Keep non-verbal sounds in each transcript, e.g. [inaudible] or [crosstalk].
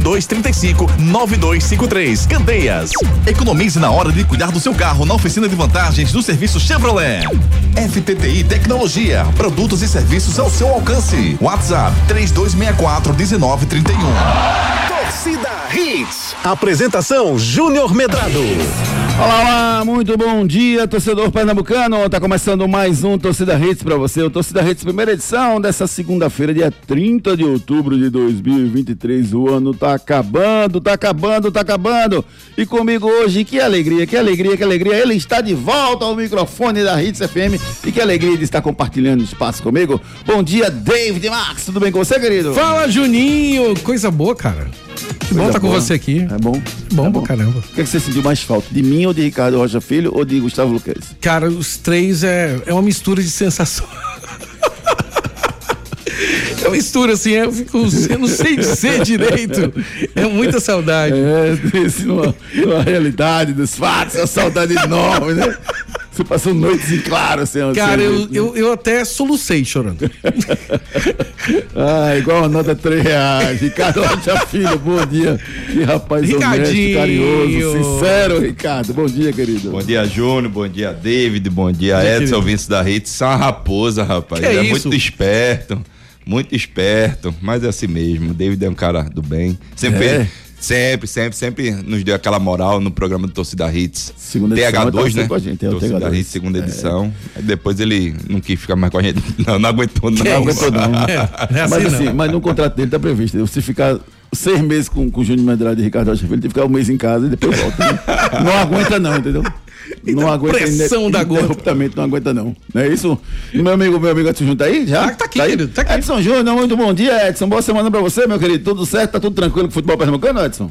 98235 9253. Candeias. Economize na hora de cuidar do seu carro na oficina de vantagens do serviço Chevrolet. FTTI Tecnologia, produtos e serviços ao seu alcance. WhatsApp 3264 1931. Torcida Hits. Apresentação Júnior Medrado. Olá, olá, muito bom dia, torcedor pernambucano. Tá começando mais um Torcida Hits para você. O Torcida Hits, primeira edição dessa segunda-feira, dia 30 de outubro de 2023. O ano tá acabando, tá acabando, tá acabando. E comigo hoje, que alegria, que alegria, que alegria. Ele está de volta ao microfone da Hits FM e que alegria de estar compartilhando espaço comigo. Bom dia, David Max. Tudo bem com você, querido? Fala, Juninho. Coisa boa, cara. Que bom estar tá com você aqui. É bom? Bom, é bom. caramba. O que, é que, você sentiu mais falta? De mim ou de Ricardo Rocha Filho ou de Gustavo Luquez? Cara, os três é, é uma mistura de sensações. É uma mistura assim, eu, fico, eu não sei dizer direito. É muita saudade. É, numa, numa realidade dos fatos, é uma saudade enorme, né? Você passou noites em claro, assim. Cara, eu, eu, eu até solucei chorando. [laughs] ah, igual a nota 3 reais. Ricardo Rocha Filho, bom dia. Que rapaz honesto, carinhoso, sincero, Ricardo. Bom dia, querido. Bom dia, Júnior. Bom dia, David. Bom dia, bom Edson, querido. Vince da Rede. Isso é uma raposa, rapaz. Que Ele é, é muito esperto muito esperto, mas é assim mesmo. O David é um cara do bem. Sempre é. Sempre, sempre, sempre nos deu aquela moral no programa do Torcida Hits. Segunda edição. TH2, né? Com a gente, é Torcida TH2. Hits, segunda é. edição. depois ele não quis ficar mais com a gente. [laughs] Não, não aguentou, não. Não aguentou, não. É, é assim, mas assim, não. mas no contrato dele tá previsto. Você ficar seis meses com, com o Júnior Medrado e Ricardo Rocha Filho, tem que ficar um mês em casa e depois volta. Né? [laughs] não aguenta, não, entendeu? Não aguenta pressão da gota. não aguenta não. Não é isso? Meu amigo, meu amigo Edson Júnior tá aí já? Tá, tá aqui, tá querido, tá aqui. Edson Júnior, muito bom dia, Edson. Boa semana pra você, meu querido. Tudo certo? Tá tudo tranquilo com o futebol pernambucano, Edson?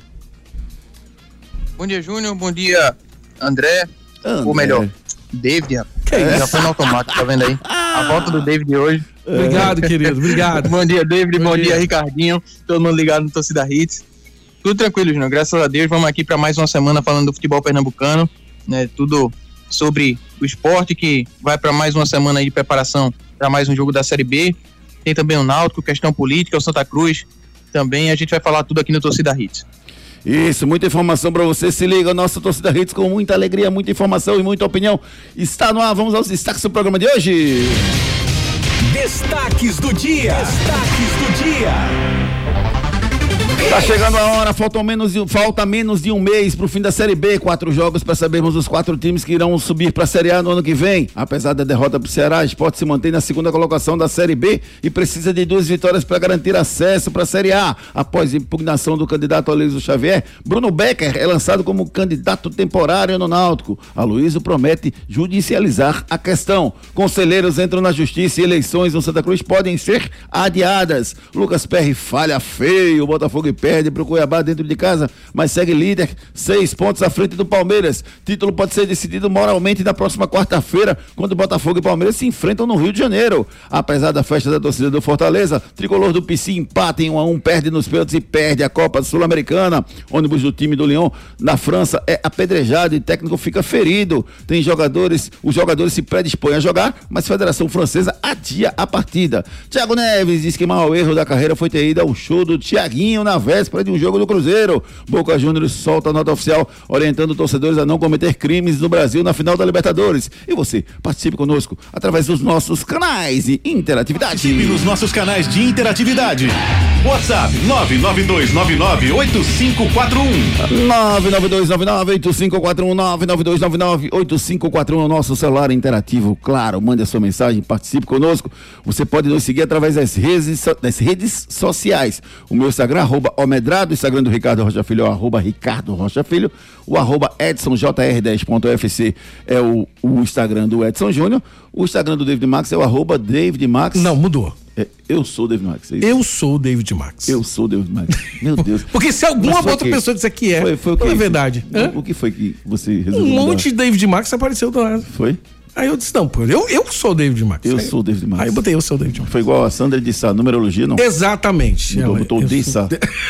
Bom dia, Júnior. Bom dia, André. André. Ou melhor, David. Que é Já foi no automático, tá vendo aí? A volta do David hoje. Obrigado, querido. Obrigado. bom dia, David. Bom, bom dia. dia, Ricardinho. Todo mundo ligado no Torcida Hits. Tudo tranquilo, Júnior. Graças a Deus. Vamos aqui para mais uma semana falando do futebol pernambucano né, tudo sobre o esporte, que vai para mais uma semana aí de preparação para mais um jogo da Série B. Tem também o Náutico, questão política, o Santa Cruz. Também a gente vai falar tudo aqui no Torcida Hits. Isso, muita informação para você. Se liga, nossa torcida Hits com muita alegria, muita informação e muita opinião. Está no ar, vamos aos destaques do programa de hoje. Destaques do dia. Destaques do dia. Tá chegando a hora, falta menos de, falta menos de um mês pro fim da Série B. Quatro jogos para sabermos os quatro times que irão subir pra Série A no ano que vem. Apesar da derrota pro Ceará, o esporte se mantém na segunda colocação da Série B e precisa de duas vitórias para garantir acesso pra Série A. Após impugnação do candidato Aloysio Xavier, Bruno Becker é lançado como candidato temporário no Náutico. Aloysio promete judicializar a questão. Conselheiros entram na justiça e eleições no Santa Cruz podem ser adiadas. Lucas Perry falha feio, Botafogo perde para o Cuiabá dentro de casa, mas segue líder, seis pontos à frente do Palmeiras. Título pode ser decidido moralmente na próxima quarta-feira, quando Botafogo e Palmeiras se enfrentam no Rio de Janeiro. Apesar da festa da torcida do Fortaleza, tricolor do PC empata em 1 um a 1 um, perde nos pênaltis e perde a Copa Sul-Americana. Ônibus do time do Lyon na França é apedrejado e técnico fica ferido. Tem jogadores, os jogadores se predispõem a jogar, mas a Federação Francesa adia a partida. Thiago Neves diz que o maior erro da carreira foi ter ido ao show do Thiaguinho na véspera de um jogo do Cruzeiro. Boca Juniors solta nota oficial orientando torcedores a não cometer crimes no Brasil na final da Libertadores. E você, participe conosco através dos nossos canais de interatividade. Participe nos nossos canais de interatividade. WhatsApp 992998541. 992998541 o nosso celular interativo, claro. Mande a sua mensagem, participe conosco. Você pode nos seguir através das redes, das redes sociais. O meu Instagram, arroba Omedrado, Instagram do Ricardo Rocha Filho, arroba Ricardo Rocha Filho, o arroba EdsonJR10.fc é o, o Instagram do Edson Júnior, o Instagram do David Max é o arroba David Max. Não, mudou. É, eu sou o David Max. É eu sou o David Max. Eu sou o David Max. Meu [laughs] Deus. Porque se alguma outra pessoa disser que é, foi, foi o que? não é verdade. O que foi que você resolveu? Um monte de David Max apareceu do lado. Foi? Aí eu disse, não, pô, eu, eu sou o David Max. Eu aí, sou o David Max. Aí eu botei, eu sou o David Max. Foi igual a Sandra disse, a numerologia, não? Exatamente. Então, botou o Dissa.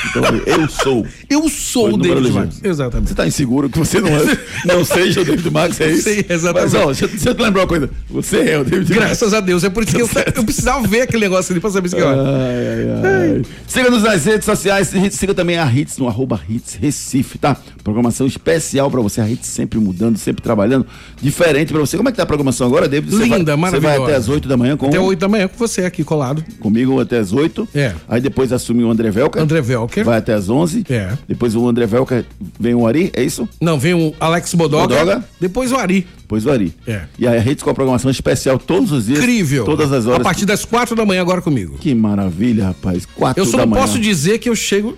Então, eu sou. Eu sou [laughs] o David Max. Exatamente. Você tá inseguro que você não, é, [laughs] não seja o David Max, é isso? Sim, exatamente. Mas, ó, deixa, deixa eu te lembrar uma coisa. Você é o David Graças Max. Graças a Deus. É por isso que eu, eu, precisava ver aquele negócio ali pra saber se que hora. Siga-nos nas redes sociais. Siga também a Hits no arroba Hits Recife, tá? Programação especial pra você. A Hits sempre mudando, sempre trabalhando. Diferente pra você. Como é que tá programação agora, David? Linda, vai, maravilhosa. Você vai até as 8 da manhã com. Até 8 da manhã com você aqui colado. Comigo até as 8. É. Aí depois assume o André Velker. André Velker. Vai até as 11. É. Depois o André Velker vem o Ari, é isso? Não, vem o Alex Bodoga. Bodoga. Depois o Ari. Depois o Ari. É. E aí a rede com a programação especial todos os dias. Incrível. Todas as horas. A partir das 4 da manhã agora comigo. Que maravilha, rapaz. 4 Eu só da não manhã. posso dizer que eu chego.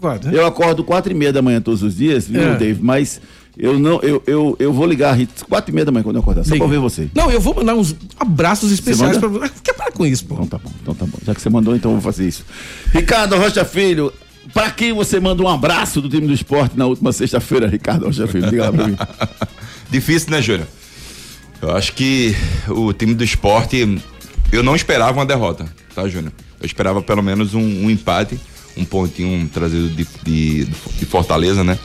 Quatro, né? Eu acordo 4 e meia da manhã todos os dias, viu, é. Dave? Mas eu não, eu, eu, eu vou ligar a Hits quatro e meia da manhã quando eu acordar, só Liga. pra ver você. Não, eu vou mandar uns abraços especiais pra você. Quer parar com isso, pô? Então tá bom, então tá bom. Já que você mandou, então eu vou fazer isso. Ricardo Rocha Filho, pra quem você manda um abraço do time do esporte na última sexta-feira, Ricardo Rocha Filho? Diga lá pra mim. [laughs] Difícil, né, Júlio? Eu acho que o time do esporte, eu não esperava uma derrota, tá, Júnior? Eu esperava pelo menos um, um empate, um pontinho trazido de, de, de Fortaleza, né?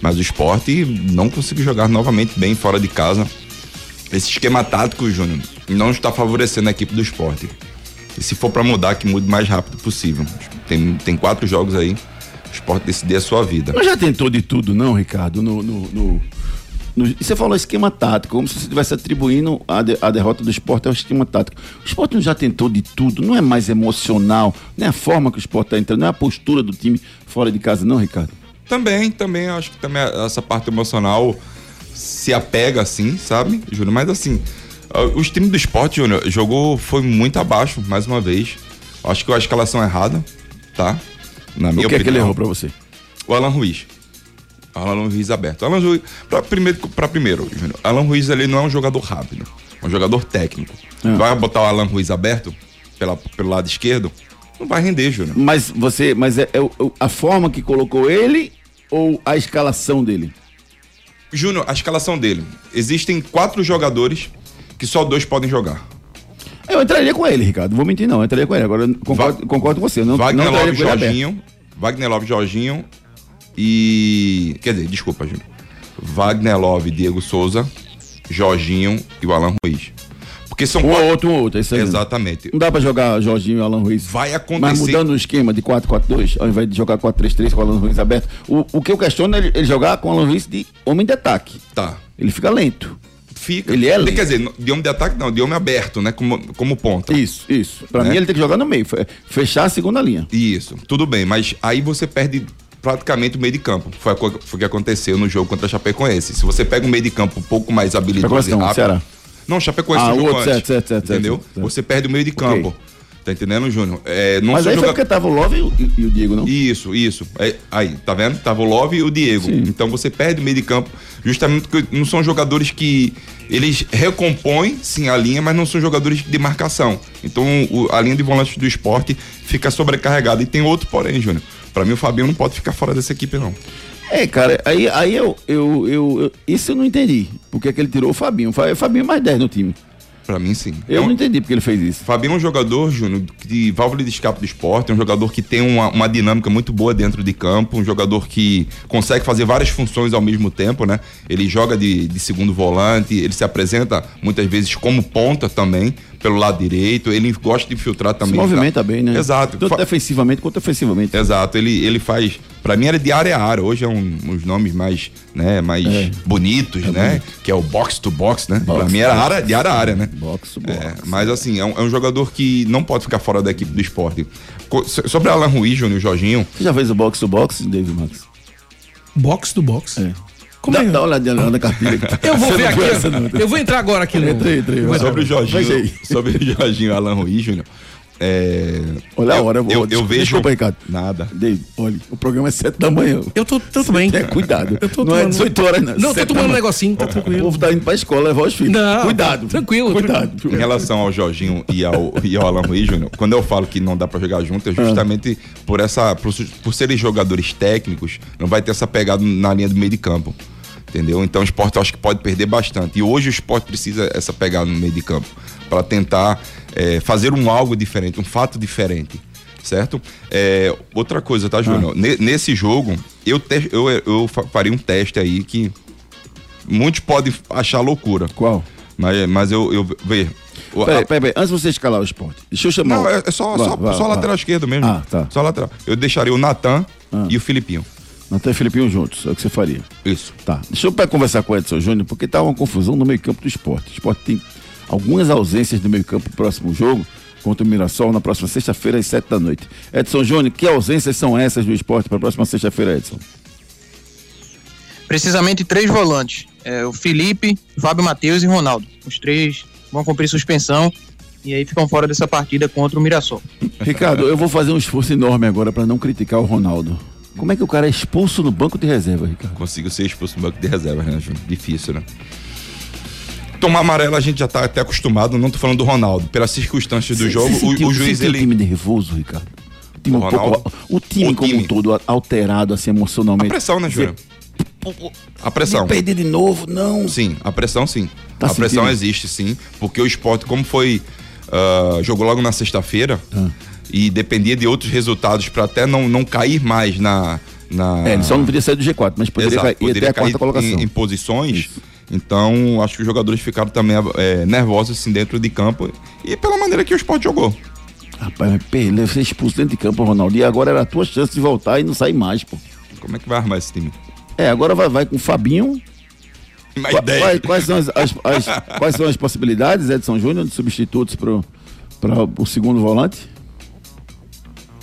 Mas o esporte não conseguiu jogar novamente bem fora de casa. Esse esquema tático, Júnior, não está favorecendo a equipe do esporte. E se for para mudar, que mude o mais rápido possível. Tem, tem quatro jogos aí, o esporte decidir a sua vida. Mas já tentou de tudo, não, Ricardo? No, no, no, no... Você falou esquema tático, como se você estivesse atribuindo a, de, a derrota do esporte ao esquema tático. O esporte não já tentou de tudo, não é mais emocional, não é a forma que o esporte está entrando, não é a postura do time fora de casa, não, Ricardo? Também, também, acho que também essa parte emocional se apega assim, sabe, Júnior? Mas assim, os times do esporte, Júnior, jogou, foi muito abaixo, mais uma vez. Acho que a escalação é errada, tá? Na minha o que opinião. é que ele errou pra você? O Alan Ruiz. Alan Ruiz aberto. Alan Ruiz, pra primeiro, pra primeiro Júnior, Alan Ruiz ele não é um jogador rápido, é um jogador técnico. É. Vai botar o Alan Ruiz aberto pela, pelo lado esquerdo, não vai render, Júnior. Mas você, mas é, é, a forma que colocou ele ou a escalação dele? Júnior, a escalação dele. Existem quatro jogadores que só dois podem jogar. Eu entraria com ele, Ricardo. Vou mentir, não. Eu entraria com ele. Agora, concordo, Va concordo com você. Não, Wagner não Love Jorginho. Wagner Love Jorginho e. Quer dizer, desculpa, Júnior. Wagner Love, Diego Souza, Jorginho e o Alan Ruiz. Porque são um quatro... outro, um outro, é isso aí. Exatamente. Não dá pra jogar Jorginho e Alan Ruiz. Vai acontecer. Mas mudando o esquema de 4-4-2, ao invés de jogar 4-3-3 com o Alan Ruiz aberto. O, o que eu questiono é ele, ele jogar com o Alan Ruiz de homem de ataque. Tá. Ele fica lento. Fica. Ele é lento. Quer dizer, de homem de ataque não, de homem aberto, né? Como, como ponta. Isso, isso. Pra né? mim ele tem que jogar no meio, fechar a segunda linha. Isso, tudo bem, mas aí você perde praticamente o meio de campo. Foi, o que aconteceu no jogo contra a Chapecoense. Se você pega um meio de campo um pouco mais habilidoso e rápido... Será? Não, Chapecoense ah, jogou outro, certo, certo, certo, entendeu? Certo, certo. Você perde o meio de campo. Okay. Tá entendendo, Júnior? É, Mas aí joga... foi porque tava o Love e o, e o, Diego, não? Isso, isso. É, aí, tá vendo? Tava o Love e o Diego. Sim. Então você perde o meio de campo, justamente porque não são jogadores que. Eles recompõem, sim, a linha, mas não são jogadores de marcação. Então o, a linha de volantes do esporte fica sobrecarregada. E tem outro, porém, Júnior. Pra mim, o Fabinho não pode ficar fora dessa equipe, não. É, cara, aí, aí eu, eu, eu, eu Isso eu não entendi. Porque é que ele tirou o Fabinho. O Fabinho é mais 10 no time. Pra mim, sim. Eu é um... não entendi porque ele fez isso. Fabinho é um jogador, Júnior, de válvula de escape do esporte, é um jogador que tem uma, uma dinâmica muito boa dentro de campo, um jogador que consegue fazer várias funções ao mesmo tempo, né? Ele joga de, de segundo volante, ele se apresenta muitas vezes como ponta também, pelo lado direito, ele gosta de filtrar também. Se movimenta bem, né? Exato. Tanto defensivamente quanto ofensivamente. Exato, ele, ele faz, para mim era de área a área, hoje é um, uns nomes mais, né, mais é. bonitos, é né? Bonito. Que é o box to box, né? Box, para mim era área, de área a área, né? Box to box. É, mas assim, é um, é um, jogador que não pode ficar fora da equipe do esporte. Sobre Alan Ruiz, Júnior Jorginho. Você já fez o box to box, David Max? Box to box? É. Como dá, é? dá uma olhadinha na cartilha. Eu vou [laughs] ver aqui. Eu vou entrar agora aqui no. Entrei, entrei. Sobre o Jorginho, sobre o Jorginho Alan Ruiz, Júnior. É, olha a hora, eu, eu, eu vejo. Desculpa, Ricardo. Nada. David, olha, o programa é 7 da manhã. Eu tô, tô também. É, cuidado. Eu tô não tomando... é 18 horas, não. Não, tô tomando um negocinho, tá tranquilo. O povo tá indo pra escola levar os filhos. Não, cuidado. Tranquilo. Cuidado. Em relação ao Jorginho e ao, e ao Alan Ruiz, Júnior, quando eu falo que não dá pra jogar junto, é justamente ah. por essa. Por, por serem jogadores técnicos, não vai ter essa pegada na linha do meio de campo entendeu? Então o esporte eu acho que pode perder bastante. E hoje o esporte precisa essa pegada no meio de campo para tentar é, fazer um algo diferente, um fato diferente certo? É, outra coisa, tá, Júnior? Ah. Nesse jogo, eu, te, eu, eu faria um teste aí que muitos podem achar loucura. Qual? Mas, mas eu, eu ver. Peraí, peraí, peraí, antes de você escalar o esporte, deixa eu chamar. Não, é, é só, vá, só, vá, só vá. lateral esquerdo mesmo. Ah, tá. Só lateral. Eu deixaria o Natan ah. e o Filipinho. Natan e Filipinho juntos, é o que você faria. Isso. Tá. Deixa eu conversar com o Edson Júnior, porque tá uma confusão no meio-campo do esporte. O esporte tem algumas ausências no meio-campo pro próximo jogo contra o Mirassol na próxima sexta-feira às sete da noite. Edson Júnior, que ausências são essas do esporte para a próxima sexta-feira, Edson? Precisamente três volantes: é, o Felipe, Fábio Matheus e Ronaldo. Os três vão cumprir suspensão e aí ficam fora dessa partida contra o Mirassol. Ricardo, eu vou fazer um esforço enorme agora para não criticar o Ronaldo. Como é que o cara é expulso no banco de reserva, Ricardo? Consigo ser expulso no banco de reserva, né, Júnior? Difícil, né? Tomar amarelo a gente já tá até acostumado, não tô falando do Ronaldo. Pelas circunstâncias do jogo, o, o juiz ele. o time nervoso, Ricardo? O time, um pouco, o time o como time. um todo alterado assim emocionalmente. A pressão, né, Júlio? A pressão. perder de novo, não. Sim, a pressão sim. Tá a sentindo? pressão existe sim, porque o esporte, como foi. Uh, jogou logo na sexta-feira ah. e dependia de outros resultados para até não, não cair mais na. na... É, ele só não podia sair do G4, mas poderia, Exato, cair, poderia até a quarta colocação. Em, em posições. Isso então, acho que os jogadores ficaram também é, nervosos assim dentro de campo e pela maneira que o esporte jogou. Rapaz, mas ele ser expulso dentro de campo, Ronaldo. E agora era a tua chance de voltar e não sair mais, pô. Como é que vai armar esse time? É, agora vai, vai com o Fabinho. Uma ideia. Quais, quais, são as, as, as, quais são as possibilidades, Edson Júnior, de substitutos para o segundo volante?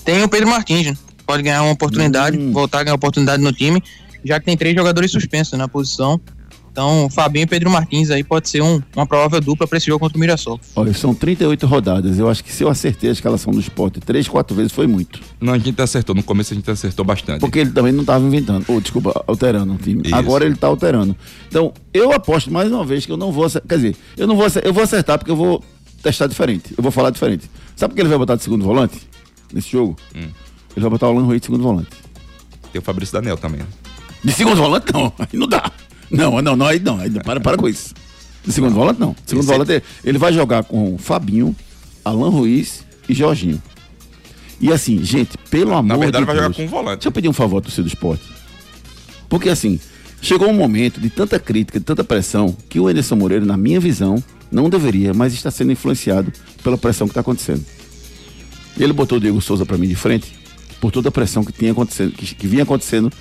Tem o Pedro Martins, né? pode ganhar uma oportunidade, hum. voltar a ganhar oportunidade no time, já que tem três jogadores suspensos na posição. Então, Fabinho e Pedro Martins aí pode ser um, uma provável dupla para esse jogo contra o Mirassol. Olha, são 38 rodadas. Eu acho que se eu acertei a escalação do esporte três, quatro vezes foi muito. Não, a gente acertou. No começo a gente acertou bastante. Porque ele também não estava inventando. Ou, oh, desculpa, alterando o time. Isso. Agora ele está alterando. Então, eu aposto mais uma vez que eu não vou acertar. Quer dizer, eu não vou acertar, eu vou acertar porque eu vou testar diferente. Eu vou falar diferente. Sabe por que ele vai botar de segundo volante nesse jogo? Hum. Ele vai botar o Alan Rui de segundo volante. Tem o Fabrício Daniel também. Né? De segundo volante, não. Aí não dá. Não, não, não, aí não. Aí, para, para com isso. De segundo volante, não. Segundo Esse volante, é... ele vai jogar com Fabinho, Alan Ruiz e Jorginho. E assim, gente, pelo amor de Deus. Na verdade, de vai Deus, jogar com um volante. Deixa eu pedir um favor do do esporte. Porque assim, chegou um momento de tanta crítica, de tanta pressão, que o Anderson Moreira, na minha visão, não deveria, mas está sendo influenciado pela pressão que está acontecendo. Ele botou o Diego Souza para mim de frente, por toda a pressão que, tinha acontecendo, que, que vinha acontecendo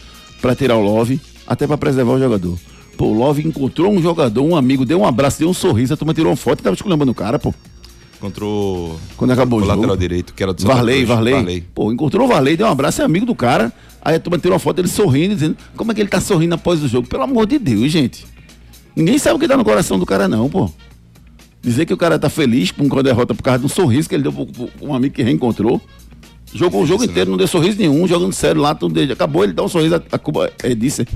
para tirar o Love, até para preservar o jogador. Pô, o Love encontrou um jogador, um amigo, deu um abraço, deu um sorriso, a turma tirou uma foto e tava esculhambando o cara, pô. Encontrou. Quando acabou o, o lateral direito, que era do Varley, Varley, Varley. Pô, encontrou o Varley, deu um abraço, é amigo do cara. Aí a turma tirou uma foto dele sorrindo, dizendo como é que ele tá sorrindo após o jogo. Pelo amor de Deus, gente. Ninguém sabe o que dá no coração do cara, não, pô. Dizer que o cara tá feliz com a derrota por causa de um sorriso que ele deu pro, pro um amigo que reencontrou. Jogou o jogo inteiro, né? não deu sorriso nenhum, jogando sério lá, tudo acabou, ele dá um sorriso, a, a Cuba é, disse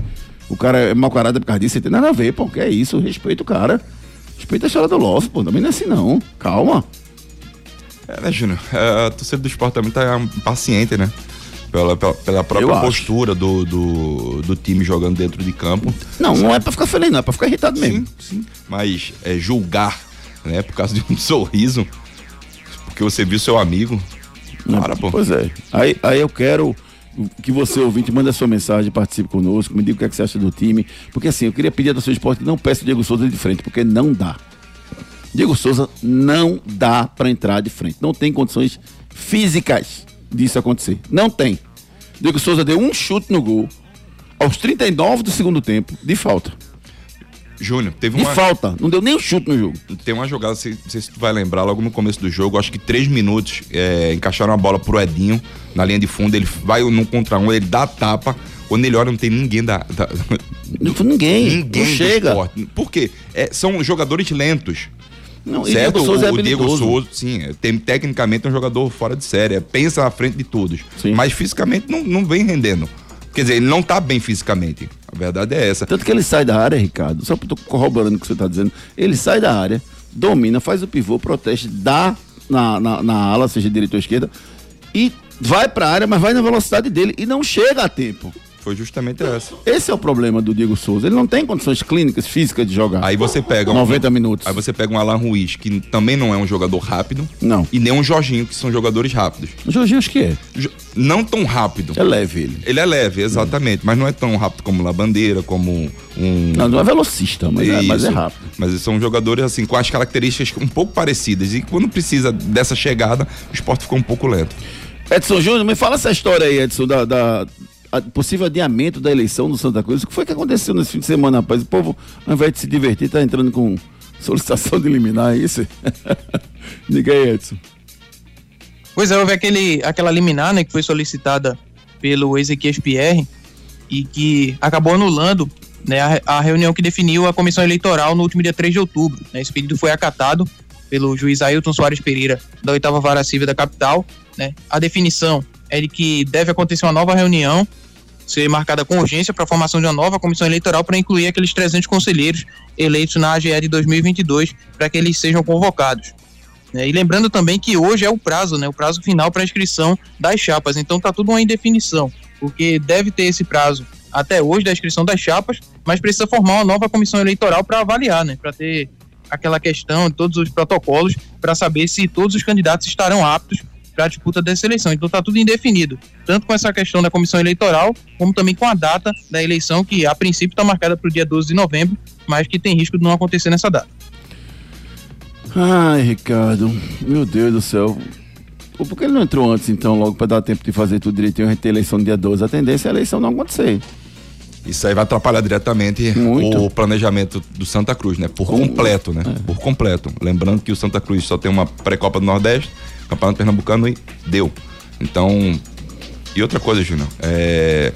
o cara é mau caráter por causa disso, tem nada a ver, pô, que é isso, respeita o cara. Respeita a história do Love, pô, também não é assim não, calma. É, né, Júnior, é, a torcida do esporte também tá impaciente, né? Pela, pela, pela própria Eu postura do, do, do, time jogando dentro de campo. Não, não é pra ficar feliz, não, é pra ficar irritado mesmo. Sim, sim. Mas é, julgar, né, por causa de um [laughs] sorriso, porque você viu seu amigo. Para, pô. Pois é. Aí, aí eu quero que você ouvinte manda sua mensagem, participe conosco, me diga o que, é que você acha do time. Porque assim, eu queria pedir a seu esporte que não peça o Diego Souza de frente, porque não dá. Diego Souza não dá para entrar de frente. Não tem condições físicas disso acontecer. Não tem. Diego Souza deu um chute no gol aos 39 do segundo tempo de falta. Júnior, teve uma. E falta, não deu nem um chute no jogo. Tem uma jogada, não sei se tu vai lembrar, logo no começo do jogo, acho que três minutos, é, encaixaram a bola pro Edinho na linha de fundo, ele vai num contra um, ele dá a tapa. Quando ele olha, não tem ninguém da. da... Não, ninguém. Ninguém não chega. Por quê? É, são jogadores lentos. Não, certo? Diego Souza o, é o Diego Souza, sim, é, tem, tecnicamente é um jogador fora de série, é, pensa à frente de todos. Sim. Mas fisicamente não, não vem rendendo. Quer dizer, ele não tá bem fisicamente. A verdade é essa. Tanto que ele sai da área, Ricardo, só tô corroborando o que você tá dizendo, ele sai da área, domina, faz o pivô, protege, dá na, na, na ala, seja direita ou esquerda, e vai para a área, mas vai na velocidade dele e não chega a tempo. Foi justamente essa. Esse é o problema do Diego Souza. Ele não tem condições clínicas, físicas de jogar. Aí você pega 90 um, minutos. Aí você pega um Alan Ruiz, que também não é um jogador rápido. Não. E nem um Jorginho, que são jogadores rápidos. O Jorginho acho que é. Não tão rápido. É leve ele. Ele é leve, exatamente. Mas não é tão rápido como La Bandeira, como um. Não, não é velocista, mas, é, mas é rápido. Mas são jogadores, assim, com as características um pouco parecidas. E quando precisa dessa chegada, o esporte ficou um pouco lento. Edson Júnior, me fala essa história aí, Edson, da, da possível adiamento da eleição do Santa Cruz. O que foi que aconteceu nesse fim de semana, rapaz? O povo, ao invés de se divertir, tá entrando com solicitação [laughs] de eliminar, é isso? [laughs] Diga aí, Edson. Pois é, houve aquele, aquela liminar, né, que foi solicitada pelo Ezequiel Pierre e que acabou anulando né, a, a, reunião que definiu a comissão eleitoral no último dia 3 de outubro. Né, esse pedido foi acatado pelo juiz Ailton Soares Pereira, da oitava vara civil da capital, né? A definição é de que deve acontecer uma nova reunião, ser marcada com urgência para a formação de uma nova comissão eleitoral para incluir aqueles 300 conselheiros eleitos na AGE de 2022 para que eles sejam convocados. É, e lembrando também que hoje é o prazo, né, o prazo final para inscrição das chapas. Então está tudo uma indefinição, porque deve ter esse prazo até hoje da inscrição das chapas, mas precisa formar uma nova comissão eleitoral para avaliar, né, para ter aquela questão, todos os protocolos, para saber se todos os candidatos estarão aptos para a disputa dessa eleição. Então está tudo indefinido, tanto com essa questão da comissão eleitoral, como também com a data da eleição, que a princípio está marcada para o dia 12 de novembro, mas que tem risco de não acontecer nessa data. Ai, Ricardo, meu Deus do céu. Por que ele não entrou antes, então, logo para dar tempo de fazer tudo direitinho, a gente ter eleição no dia 12? A tendência é a eleição não acontecer. Isso aí vai atrapalhar diretamente Muito. o planejamento do Santa Cruz, né? Por completo, né? É. Por completo. Lembrando que o Santa Cruz só tem uma pré-copa do Nordeste, Campeonato Pernambucano e deu. Então, e outra coisa, Júnior, é,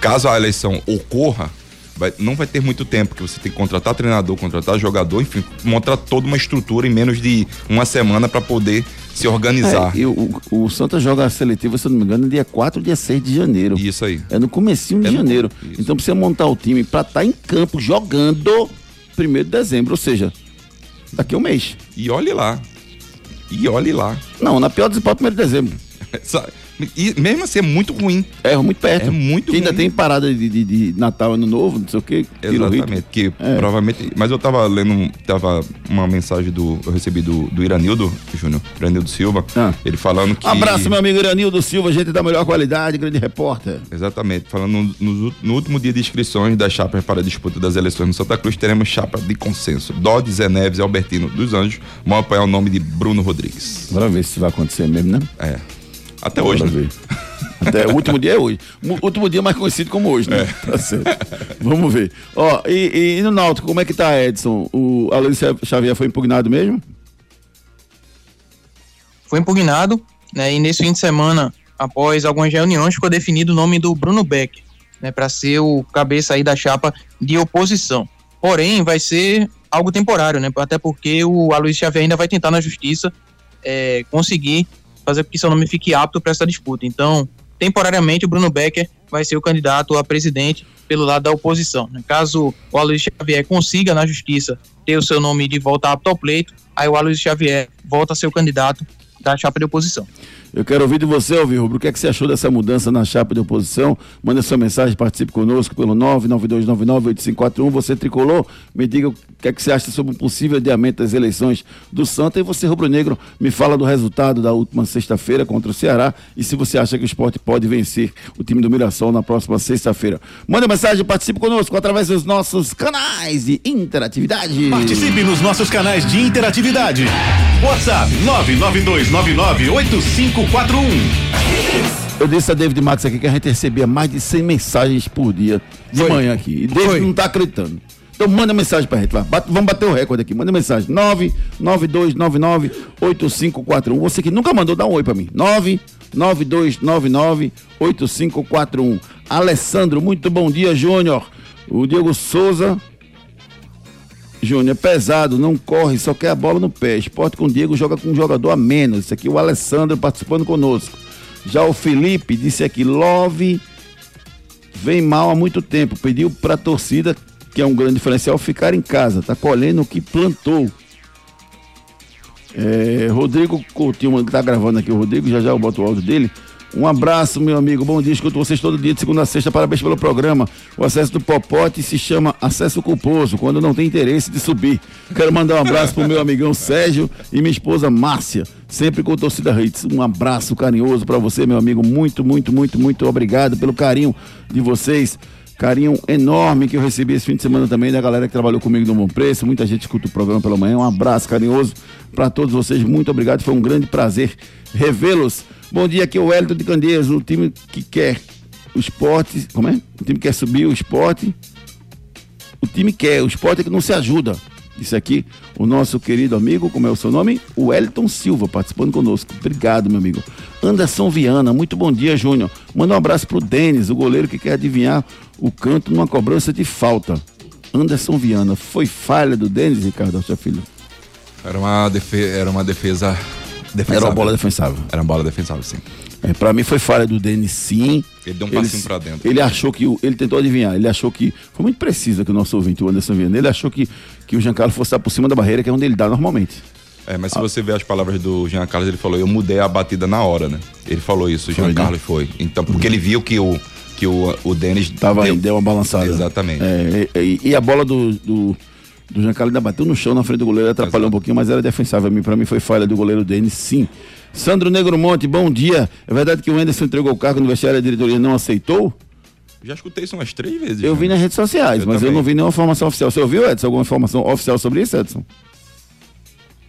caso a eleição ocorra, vai, não vai ter muito tempo que você tem que contratar treinador, contratar jogador, enfim, montar toda uma estrutura em menos de uma semana para poder se organizar. É, e o, o Santa joga a seletiva, se eu não me engano, dia 4, dia 6 de janeiro. Isso aí. É no comecinho de é janeiro. No... Então precisa montar o time para estar tá em campo jogando 1 de dezembro, ou seja, daqui a um mês. E olhe lá. E olhe lá. Não, na pior das hipóteses, 1 de dezembro. [laughs] E mesmo assim é muito ruim. É muito perto. É muito Ainda tem parada de, de, de, Natal, Ano Novo, não sei o quê. Exatamente. Que é. provavelmente. Mas eu tava lendo, tava uma mensagem do. Eu recebi do, do Iranildo, Júnior, Iranildo Silva. Ah. Ele falando que. Abraço, meu amigo Iranildo Silva, gente da melhor qualidade, grande repórter. Exatamente. Falando no, no último dia de inscrições das chapas para a disputa das eleições no Santa Cruz, teremos chapa de consenso. Dodi, Zé Neves e Albertino dos Anjos vão apoiar o nome de Bruno Rodrigues. Bora ver se vai acontecer mesmo, né? É. Até hoje. Né? Até o último dia é hoje. O último dia mais conhecido como hoje, né? É. Tá certo. Vamos ver. Ó, e, e, no Náutico, como é que tá, Edson? O Aloysio Xavier foi impugnado mesmo? Foi impugnado, né? E nesse fim de semana, após algumas reuniões, ficou definido o nome do Bruno Beck, né? Para ser o cabeça aí da chapa de oposição. Porém, vai ser algo temporário, né? Até porque o Aloysio Xavier ainda vai tentar na justiça é, conseguir fazer com que seu nome fique apto para essa disputa. Então, temporariamente, o Bruno Becker vai ser o candidato a presidente pelo lado da oposição. Né? Caso o Aloysio Xavier consiga na justiça ter o seu nome de volta apto ao pleito, aí o Aloysio Xavier volta a ser o candidato da chapa de oposição. Eu quero ouvir de você, Alvir Rubro. O que, é que você achou dessa mudança na chapa de oposição? Manda sua mensagem, participe conosco pelo 992998541. Você tricolor, me diga o que é que você acha sobre o possível adiamento das eleições do Santa. E você, rubro-negro, me fala do resultado da última sexta-feira contra o Ceará e se você acha que o esporte pode vencer o time do Mirassol na próxima sexta-feira. Manda mensagem, participe conosco através dos nossos canais de interatividade. Participe nos nossos canais de interatividade. WhatsApp 992998541 eu disse a David Max aqui que a gente recebia mais de 100 mensagens por dia de Foi. manhã aqui. E David não está acreditando. Então manda mensagem pra gente, Bate, vamos bater o recorde aqui. Manda mensagem. 992998541. Você que nunca mandou, dá um oi pra mim. 992998541. Alessandro, muito bom dia, Júnior. O Diego Souza Júnior, é pesado, não corre, só quer a bola no pé. Esporte com Diego joga com um jogador a menos. Isso aqui o Alessandro participando conosco. Já o Felipe disse aqui, Love vem mal há muito tempo. Pediu para a torcida, que é um grande diferencial, ficar em casa. Tá colhendo o que plantou. É, Rodrigo Coutinho, que tá gravando aqui, o Rodrigo, já já eu boto o áudio dele. Um abraço, meu amigo. Bom dia. Escuto vocês todo dia, de segunda a sexta. Parabéns pelo programa. O acesso do Popote se chama acesso culposo, quando não tem interesse de subir. Quero mandar um abraço pro meu amigão Sérgio e minha esposa Márcia, sempre com torcida Hits. Um abraço carinhoso para você, meu amigo. Muito, muito, muito, muito obrigado pelo carinho de vocês. Carinho enorme que eu recebi esse fim de semana também da galera que trabalhou comigo no Bom Preço. Muita gente escuta o programa pela manhã. Um abraço carinhoso para todos vocês. Muito obrigado. Foi um grande prazer revê-los. Bom dia, aqui é o Hélio de Candeias, o time que quer o esporte. Como é? O time que quer subir o esporte. O time quer, o esporte é que não se ajuda. Isso aqui, o nosso querido amigo, como é o seu nome? O Wellington Silva, participando conosco. Obrigado, meu amigo. Anderson Viana, muito bom dia, Júnior. Manda um abraço pro Denis, o goleiro que quer adivinhar o canto numa cobrança de falta. Anderson Viana, foi falha do Denis, Ricardo, seu filho? Era uma defesa, era uma defesa Defensável. Era uma bola defensável. Era uma bola defensável, sim. É, pra mim foi falha do Denis, sim. Ele deu um passinho ele, pra dentro. Ele achou que. Ele tentou adivinhar. Ele achou que. Foi muito preciso aqui o nosso ouvinte, o Anderson Viana. Ele achou que, que o Giancarlo fosse estar por cima da barreira, que é onde ele dá normalmente. É, mas se ah. você ver as palavras do Jean Carlos, ele falou, eu mudei a batida na hora, né? Ele falou isso, o Jean né? Carlos foi. Então, porque ele viu que o, que o, o Denis. Tava deu, deu uma balançada. Exatamente. É, e, e, a bola do, do, do Jean Carlos ainda bateu no chão na frente do goleiro, atrapalhou Exato. um pouquinho, mas era defensável. Para mim foi falha do goleiro Denis, sim. Sandro Negro Monte, bom dia. É verdade que o Anderson entregou o cargo no vestiário e a diretoria não aceitou? Já escutei isso umas três vezes. Eu vi nas redes sociais, eu mas também. eu não vi nenhuma informação oficial. Você ouviu, Edson, alguma informação oficial sobre isso, Edson?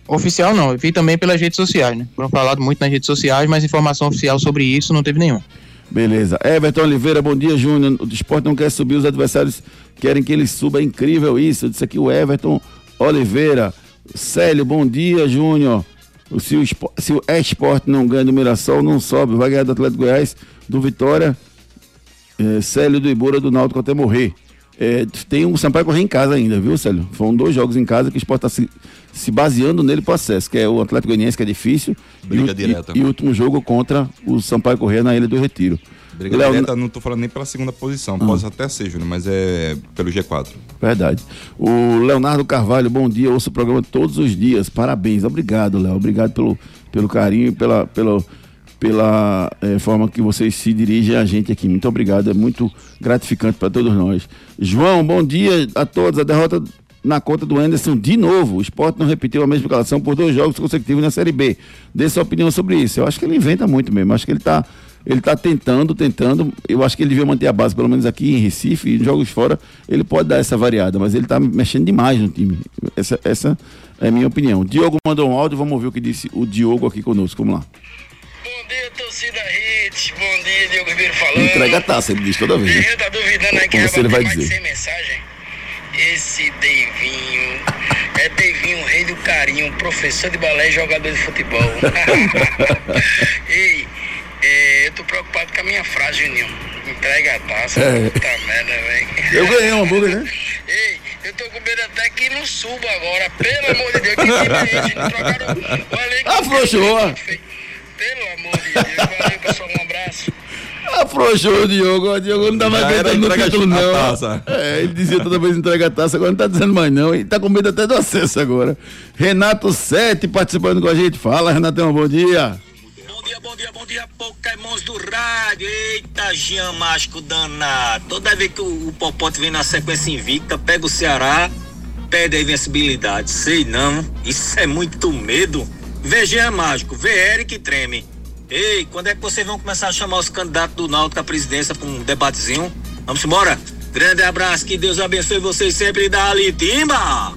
Oficial não, eu vi também pelas redes sociais, né? Foram falado muito nas redes sociais, mas informação oficial sobre isso não teve nenhuma. Beleza. Everton Oliveira, bom dia, Júnior. O esporte não quer subir, os adversários querem que ele suba. É incrível isso. Eu disse aqui o Everton Oliveira. Célio, bom dia, Júnior. Se o, se o esporte não ganha do Mirassol, não sobe. Vai ganhar do Atlético Goiás, do Vitória, é, Célio do Ibura, do Náutico até morrer. É, tem um Sampaio correr em casa ainda, viu, Célio? Foram dois jogos em casa que o esporte está se, se baseando nele pro acesso, que é o Atlético Goianiense, que é difícil. Briga e, direta. E, e último jogo contra o Sampaio Correr na Ilha do Retiro. Briga Léo, direta, não estou falando nem pela segunda posição, ah. pode até ser, Júnior, mas é pelo G4. Verdade. O Leonardo Carvalho, bom dia, ouço o programa todos os dias, parabéns, obrigado, Léo, obrigado pelo, pelo carinho e pela, pela, pela é, forma que vocês se dirigem a gente aqui. Muito obrigado, é muito gratificante para todos nós. João, bom dia a todos, a derrota na conta do Anderson de novo. O esporte não repetiu a mesma escalação por dois jogos consecutivos na Série B. Dê sua opinião sobre isso. Eu acho que ele inventa muito mesmo. Acho que ele está ele está tentando, tentando. Eu acho que ele devia manter a base, pelo menos aqui em Recife, em jogos fora, ele pode dar essa variada, mas ele está mexendo demais no time. Essa, essa é a minha opinião. Diogo mandou um áudio, vamos ouvir o que disse o Diogo aqui conosco. Vamos lá. Bom dia, torcida Hits. Bom dia, Diogo Ribeiro falando. Entrega a taça, ele diz toda vez. Né? tá duvidando aqui, Como ele vai dizer. sem mensagem. Esse Deivinho é Deivinho, rei do carinho, professor de balé e jogador de futebol. [laughs] Ei, é, eu tô preocupado com a minha frase, Juninho. Entrega a taça. É. Puta merda, velho. Eu ganhei um hambúrguer, né? Ei, eu tô com medo até que não suba agora. Pelo amor de Deus, que time é esse? Trocaram. Afrouxou. [laughs] Pelo amor de Deus. Valeu, pessoal. Um abraço. Afrouxou o Diogo. O Diogo não tava acreditando no título, não. Taça. É, ele dizia toda vez entrega a taça, agora não tá dizendo mais não. E tá com medo até do acesso agora. Renato Sete participando com a gente. Fala, Renatão, bom dia dia, bom dia, bom dia, Pokémons do rádio. Eita, Jean Mágico danado. Toda vez que o, o Popote vem na sequência invicta, pega o Ceará, perde a invencibilidade. Sei não, isso é muito medo. Vê Jean Mágico, vê Eric treme. Ei, quando é que vocês vão começar a chamar os candidatos do Náutico à presidência para um debatezinho? Vamos embora? Grande abraço, que Deus abençoe vocês sempre. Dali, timba!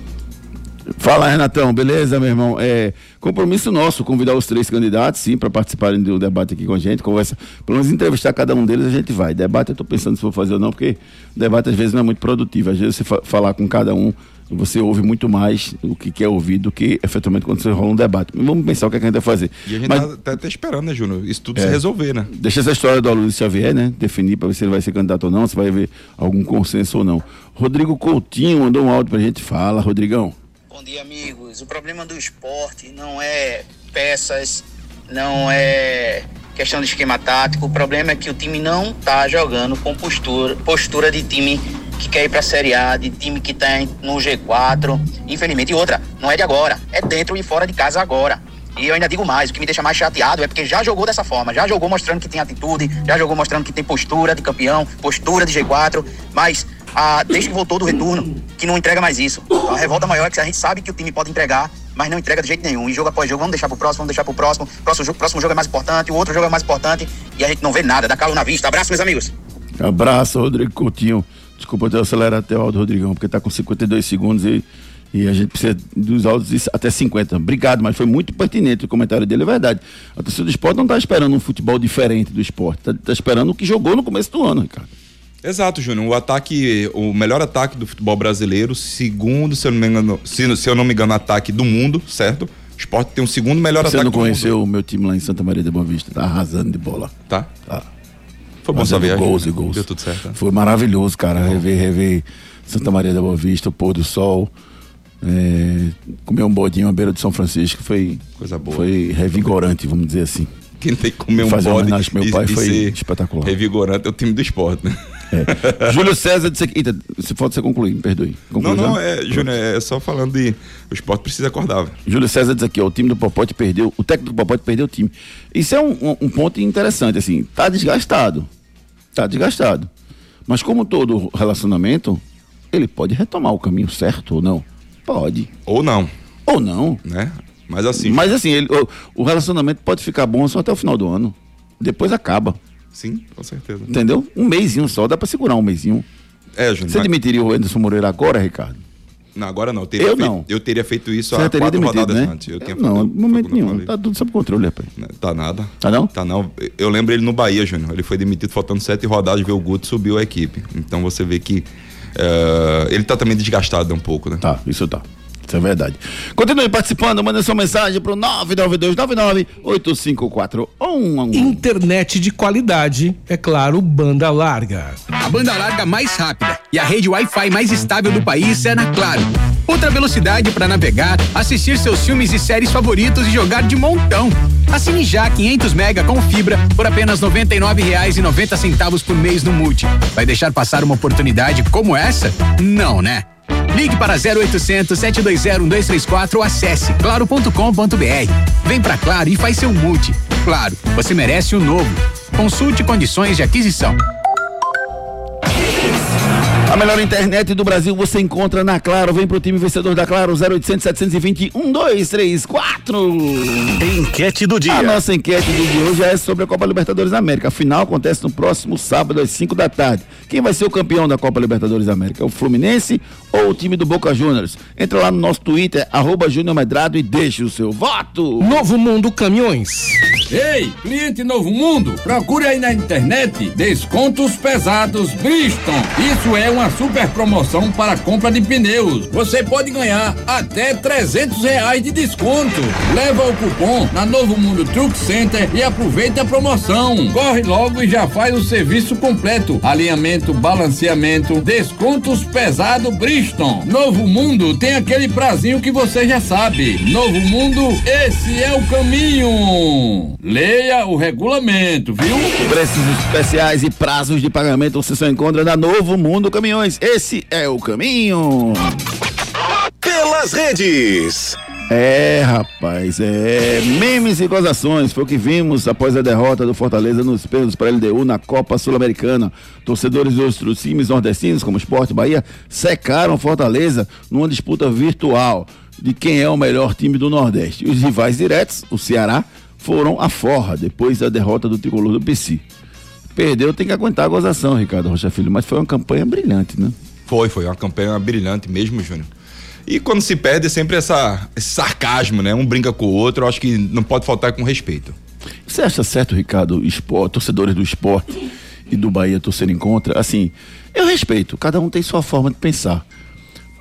Fala, Renatão, beleza, meu irmão? É compromisso nosso convidar os três candidatos, sim, para participarem do debate aqui com a gente. Conversa, pelo menos entrevistar cada um deles, a gente vai. Debate, eu estou pensando se vou fazer ou não, porque debate às vezes não é muito produtivo. Às vezes você fa falar com cada um, você ouve muito mais o que quer ouvir do que efetivamente quando você rola um debate. Vamos pensar o que, é que a gente vai fazer. E a gente Mas, tá, tá, esperando, né, Júnior? Isso tudo é, se resolver, né? Deixa essa história do Aloysio Xavier, né? Definir para ver se ele vai ser candidato ou não, se vai haver algum consenso ou não. Rodrigo Coutinho mandou um áudio pra gente. Fala, Rodrigão. Bom dia, amigos. O problema do esporte não é peças, não é questão de esquema tático. O problema é que o time não tá jogando com postura, postura de time que quer ir para a Série A, de time que tá no G4. Infelizmente, e outra, não é de agora, é dentro e fora de casa agora. E eu ainda digo mais, o que me deixa mais chateado é porque já jogou dessa forma, já jogou mostrando que tem atitude, já jogou mostrando que tem postura de campeão, postura de G4, mas ah, desde que voltou do retorno, que não entrega mais isso. Então, a revolta maior é que a gente sabe que o time pode entregar, mas não entrega de jeito nenhum. E jogo após jogo, vamos deixar pro próximo, vamos deixar pro próximo. Próximo jogo, próximo jogo é mais importante, o outro jogo é mais importante, e a gente não vê nada, dá calo na vista. Abraço, meus amigos. Abraço, Rodrigo Coutinho. Desculpa eu acelerar até o áudio, Rodrigão, porque tá com 52 segundos e e a gente precisa dos áudios até 50. Obrigado, mas foi muito pertinente o comentário dele, é verdade. A torcida do esporte não está esperando um futebol diferente do esporte, está tá esperando o que jogou no começo do ano, Ricardo. Exato, Júnior. O ataque, o melhor ataque do futebol brasileiro, segundo, se eu não me engano, se, se eu não me engano, ataque do mundo, certo? O esporte tem o segundo melhor Você ataque do mundo. Você não conheceu o meu time lá em Santa Maria de Boa Vista? Tá arrasando de bola. Tá? Tá. Foi bom saber. Gols e gols. Deu tudo certo. Né? Foi maravilhoso, cara. Rever, rever Santa Maria da Boa Vista, o pôr do sol. É, comer um bodinho à beira de São Francisco foi, Coisa boa. foi revigorante, vamos dizer assim. Quem tem que comer um Fazer bode meu pai foi espetacular. Revigorante é o time do esporte, né? É. Júlio César disse aqui. se pode você concluir, me perdoe. Conclui não, não, é, Júnior, é só falando de. O esporte precisa acordar. Véio. Júlio César diz aqui, ó, o time do Popote perdeu, o técnico do Popote perdeu o time. Isso é um, um, um ponto interessante, assim, tá desgastado. Tá desgastado. Mas como todo relacionamento, ele pode retomar o caminho certo ou não. Pode. Ou não. Ou não. Né? Mas assim. Mas assim, ele, o, o, relacionamento pode ficar bom só até o final do ano. Depois acaba. Sim, com certeza. Entendeu? Um mêsinho só, dá pra segurar um mêsinho. É, Júnior. Você mas... demitiria o Anderson Moreira agora, Ricardo? Não, agora não. Eu, teria eu feito, não. Eu teria feito isso Você há quatro demitido, rodadas né? antes. Eu, eu não, no momento nenhum. Tá tudo sob controle, rapaz. Tá nada. Tá não? Tá não. Eu lembro ele no Bahia, Júnior. Ele foi demitido faltando sete rodadas, veio o Guto subiu a equipe. Então você vê que uh, ele tá também desgastado um pouco, né? Tá, isso tá. Isso é verdade. Continue participando, manda sua mensagem pro 992998541. Internet de qualidade, é claro, banda larga. A banda larga mais rápida e a rede Wi-Fi mais estável do país é na Claro. Outra velocidade para navegar, assistir seus filmes e séries favoritos e jogar de montão. Assine já 500 mega com fibra por apenas R$ 99,90 por mês no Multi. Vai deixar passar uma oportunidade como essa? Não, né? Ligue para 0800 720 1234 ou acesse claro.com.br. Vem para Claro e faz seu multi. Claro, você merece o um novo. Consulte condições de aquisição. A melhor internet do Brasil você encontra na Claro. Vem pro time vencedor da Claro, 0800 720 1234. Enquete do dia. A nossa enquete do dia hoje é sobre a Copa Libertadores da América. A final acontece no próximo sábado, às 5 da tarde. Quem vai ser o campeão da Copa Libertadores da América? O Fluminense ou o time do Boca Juniors? Entra lá no nosso Twitter, arroba Júnior Medrado e deixe o seu voto. Novo Mundo Caminhões. Ei, cliente Novo Mundo, procure aí na internet descontos pesados Briston. Isso é uma super promoção para compra de pneus. Você pode ganhar até 300 reais de desconto. Leva o cupom na Novo Mundo Truck Center e aproveite a promoção. Corre logo e já faz o serviço completo. Alinhamento, balanceamento, descontos pesado Briston. Novo Mundo tem aquele prazinho que você já sabe. Novo Mundo, esse é o caminho. Leia o regulamento, viu? Preços especiais e prazos de pagamento você só encontra na Novo Mundo Caminhões. Esse é o caminho. Pelas redes. É, rapaz, é. Memes e gozações foi o que vimos após a derrota do Fortaleza nos pênaltis para a LDU na Copa Sul-Americana. Torcedores dos outros times nordestinos, como Esporte Bahia, secaram Fortaleza numa disputa virtual de quem é o melhor time do Nordeste. Os rivais diretos, o Ceará, foram a forra depois da derrota do tricolor do PC. Perdeu, tem que aguentar a gozação, Ricardo Rocha Filho, mas foi uma campanha brilhante, né? Foi, foi uma campanha brilhante mesmo, Júnior. E quando se perde é sempre essa, esse sarcasmo, né? Um brinca com o outro, eu acho que não pode faltar com respeito. Você acha certo, Ricardo, esporte, torcedores do esporte e do Bahia torcerem contra? Assim, eu respeito, cada um tem sua forma de pensar.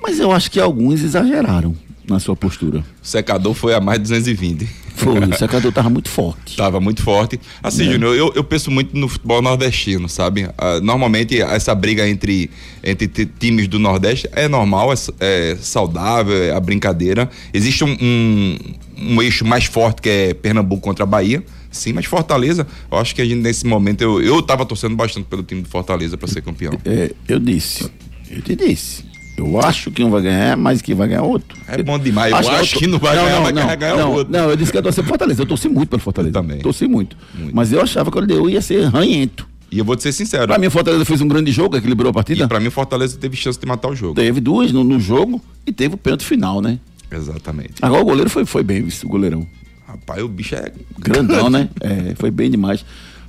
Mas eu acho que alguns exageraram na sua postura. O secador foi a mais 220. Foi, o secador tava muito forte. Tava muito forte. Assim, é. Júnior, eu, eu penso muito no futebol nordestino, sabe? Uh, normalmente essa briga entre, entre times do Nordeste é normal, é, é saudável, é a brincadeira. Existe um, um, um, eixo mais forte que é Pernambuco contra a Bahia. Sim, mas Fortaleza, eu acho que a gente nesse momento eu, eu tava torcendo bastante pelo time do Fortaleza para ser campeão. É, eu disse, eu te disse. Eu acho que um vai ganhar, mas que vai ganhar outro. É bom demais. Eu acho, acho que não vai não, ganhar, não, mas não, vai ganhar não, outro. Não, eu disse que ia torcer pro Fortaleza. Eu torci muito pelo Fortaleza. Eu também. Torci muito. muito. Mas eu achava que o LDU ia ser ranhento. E eu vou te ser sincero. Pra mim, o Fortaleza fez um grande jogo, equilibrou a partida. E pra mim, o Fortaleza teve chance de matar o jogo. Teve duas no, no jogo e teve o pênalti final, né? Exatamente. Agora o goleiro foi, foi bem, o goleirão. Rapaz, o bicho é. Grandão, né? É, foi bem demais.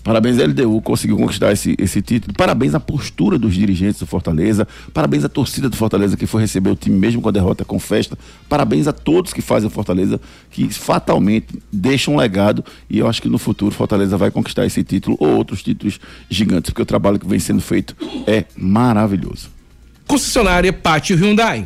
Parabéns à LDU, conseguiu conquistar esse, esse título. Parabéns à postura dos dirigentes do Fortaleza. Parabéns à torcida do Fortaleza que foi receber o time mesmo com a derrota com festa. Parabéns a todos que fazem o Fortaleza, que fatalmente deixam um legado. E eu acho que no futuro Fortaleza vai conquistar esse título ou outros títulos gigantes, porque o trabalho que vem sendo feito é maravilhoso. Concessionária Pátio Hyundai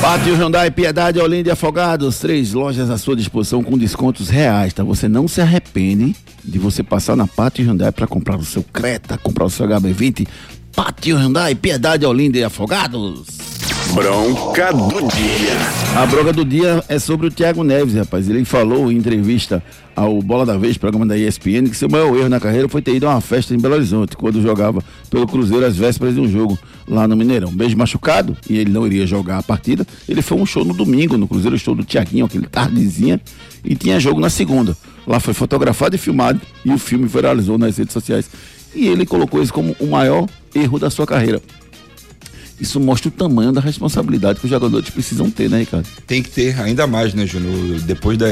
Pátio Hyundai, Piedade, Olinda e Afogados, três lojas à sua disposição com descontos reais, tá? Você não se arrepende de você passar na Pátio Hyundai para comprar o seu Creta, comprar o seu HB20. Pátio Hyundai, Piedade, Olinda e Afogados. Bronca do dia. A bronca do dia é sobre o Thiago Neves, rapaz. Ele falou em entrevista ao Bola da Vez, programa da ESPN, que seu maior erro na carreira foi ter ido a uma festa em Belo Horizonte, quando jogava pelo Cruzeiro às vésperas de um jogo lá no Mineirão. Beijo machucado, e ele não iria jogar a partida. Ele foi um show no domingo, no Cruzeiro, show do Tiaguinho, aquele tardezinha, e tinha jogo na segunda. Lá foi fotografado e filmado, e o filme viralizou nas redes sociais. E ele colocou isso como o maior erro da sua carreira. Isso mostra o tamanho da responsabilidade que os jogadores precisam ter, né, Ricardo? Tem que ter, ainda mais, né, Júnior? Depois da,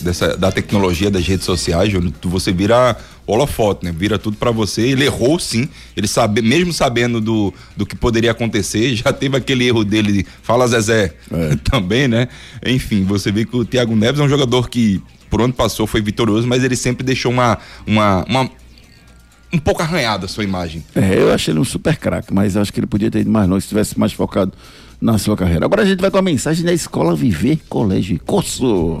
dessa, da tecnologia das redes sociais, Júnior, você vira holofote, né? Vira tudo para você. Ele errou sim, ele sabe, mesmo sabendo do, do que poderia acontecer, [laughs] já teve aquele erro dele de fala Zezé é. [laughs] também, né? Enfim, você vê que o Thiago Neves é um jogador que por onde passou foi vitorioso, mas ele sempre deixou uma, uma, uma um pouco arranhada a sua imagem. É, eu achei ele um super craque, mas acho que ele podia ter ido mais longe se tivesse mais focado na sua carreira. Agora a gente vai com a mensagem da Escola Viver Colégio Curso.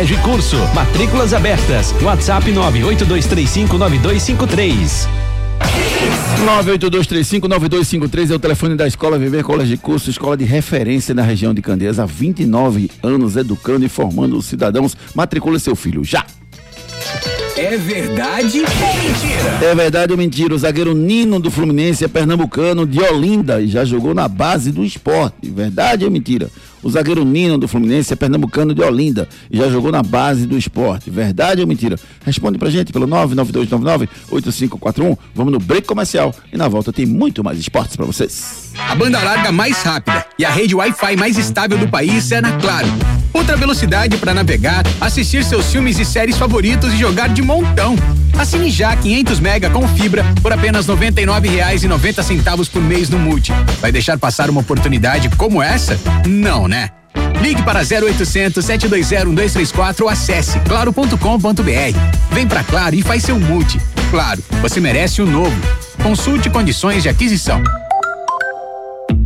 Colégio e Curso. Matrículas abertas. WhatsApp 982359253. 982359253 é o telefone da Escola Viver Colégio de Curso, escola de referência na região de Candeias há 29 anos, educando e formando os cidadãos. Matricule seu filho já. É verdade ou mentira? É verdade ou mentira? O zagueiro Nino do Fluminense é pernambucano de Olinda e já jogou na base do esporte. Verdade ou mentira? O zagueiro Nino do Fluminense é pernambucano de Olinda e já jogou na base do esporte. Verdade ou mentira? Responde pra gente pelo 99299-8541. Vamos no break comercial e na volta tem muito mais esportes para vocês. A banda larga mais rápida e a rede Wi-Fi mais estável do país é na Claro. Outra velocidade para navegar, assistir seus filmes e séries favoritos e jogar de montão. Assine já 500 mega com fibra por apenas R$ 99,90 por mês no Multi. Vai deixar passar uma oportunidade como essa? Não, né? Ligue para 0800 720 1234 ou acesse claro.com.br. Vem pra Claro e faz seu multi. Claro, você merece o um novo. Consulte condições de aquisição.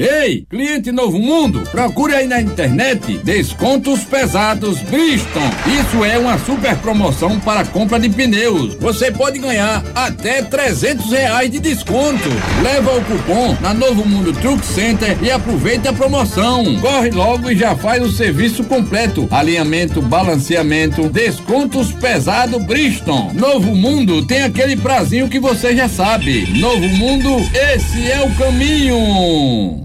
Ei, cliente Novo Mundo, procure aí na internet descontos pesados Bridgestone. Isso é uma super promoção para compra de pneus. Você pode ganhar até 300 reais de desconto. Leva o cupom na Novo Mundo Truck Center e aproveite a promoção. Corre logo e já faz o serviço completo. Alinhamento, balanceamento, descontos pesado Bridgestone. Novo Mundo tem aquele prazinho que você já sabe. Novo Mundo, esse é o caminho.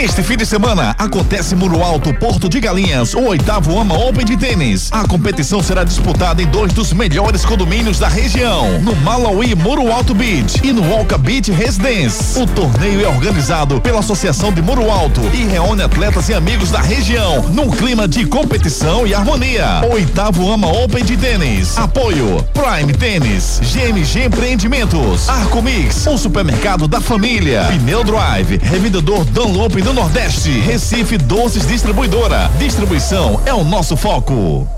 Neste fim de semana, acontece Muro Alto, Porto de Galinhas, o oitavo AMA Open de tênis. A competição será disputada em dois dos melhores condomínios da região, no Malawi Muro Alto Beach e no Walka Beach Residence. O torneio é organizado pela Associação de Muro Alto e reúne atletas e amigos da região, num clima de competição e harmonia. Oitavo AMA Open de tênis. Apoio Prime Tênis, GMG Empreendimentos, Arco Mix, o supermercado da família, Pneu Drive, revendedor Dunlop Nordeste, Recife Doces Distribuidora. Distribuição é o nosso foco.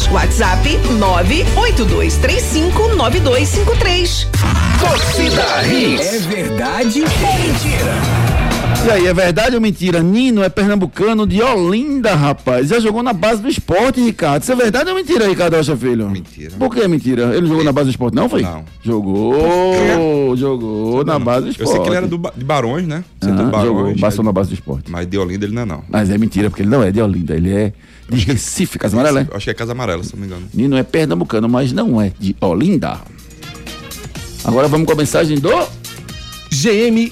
WhatsApp 982359253. Torcida Hits. É verdade ou mentira? E aí, é verdade ou mentira? Nino é pernambucano de Olinda, rapaz. Já jogou na base do esporte, Ricardo. Isso é verdade ou mentira, Ricardo Rocha Filho? Mentira. Por que mentira? Ele jogou na base do esporte, não foi? Não. Jogou, jogou na base do Eu esporte. sei que ele era do, Ba- de Barões, né? Ah, do Barões. jogou, passou de- na base do esporte. Mas de Olinda ele não é não. Mas é mentira, porque ele não é de Olinda, ele é De Recife, Casa Amarela, Acho que é Casa Amarela, se não me engano. Nino é pernambucano, mas não é de Olinda. Agora vamos com a mensagem do GM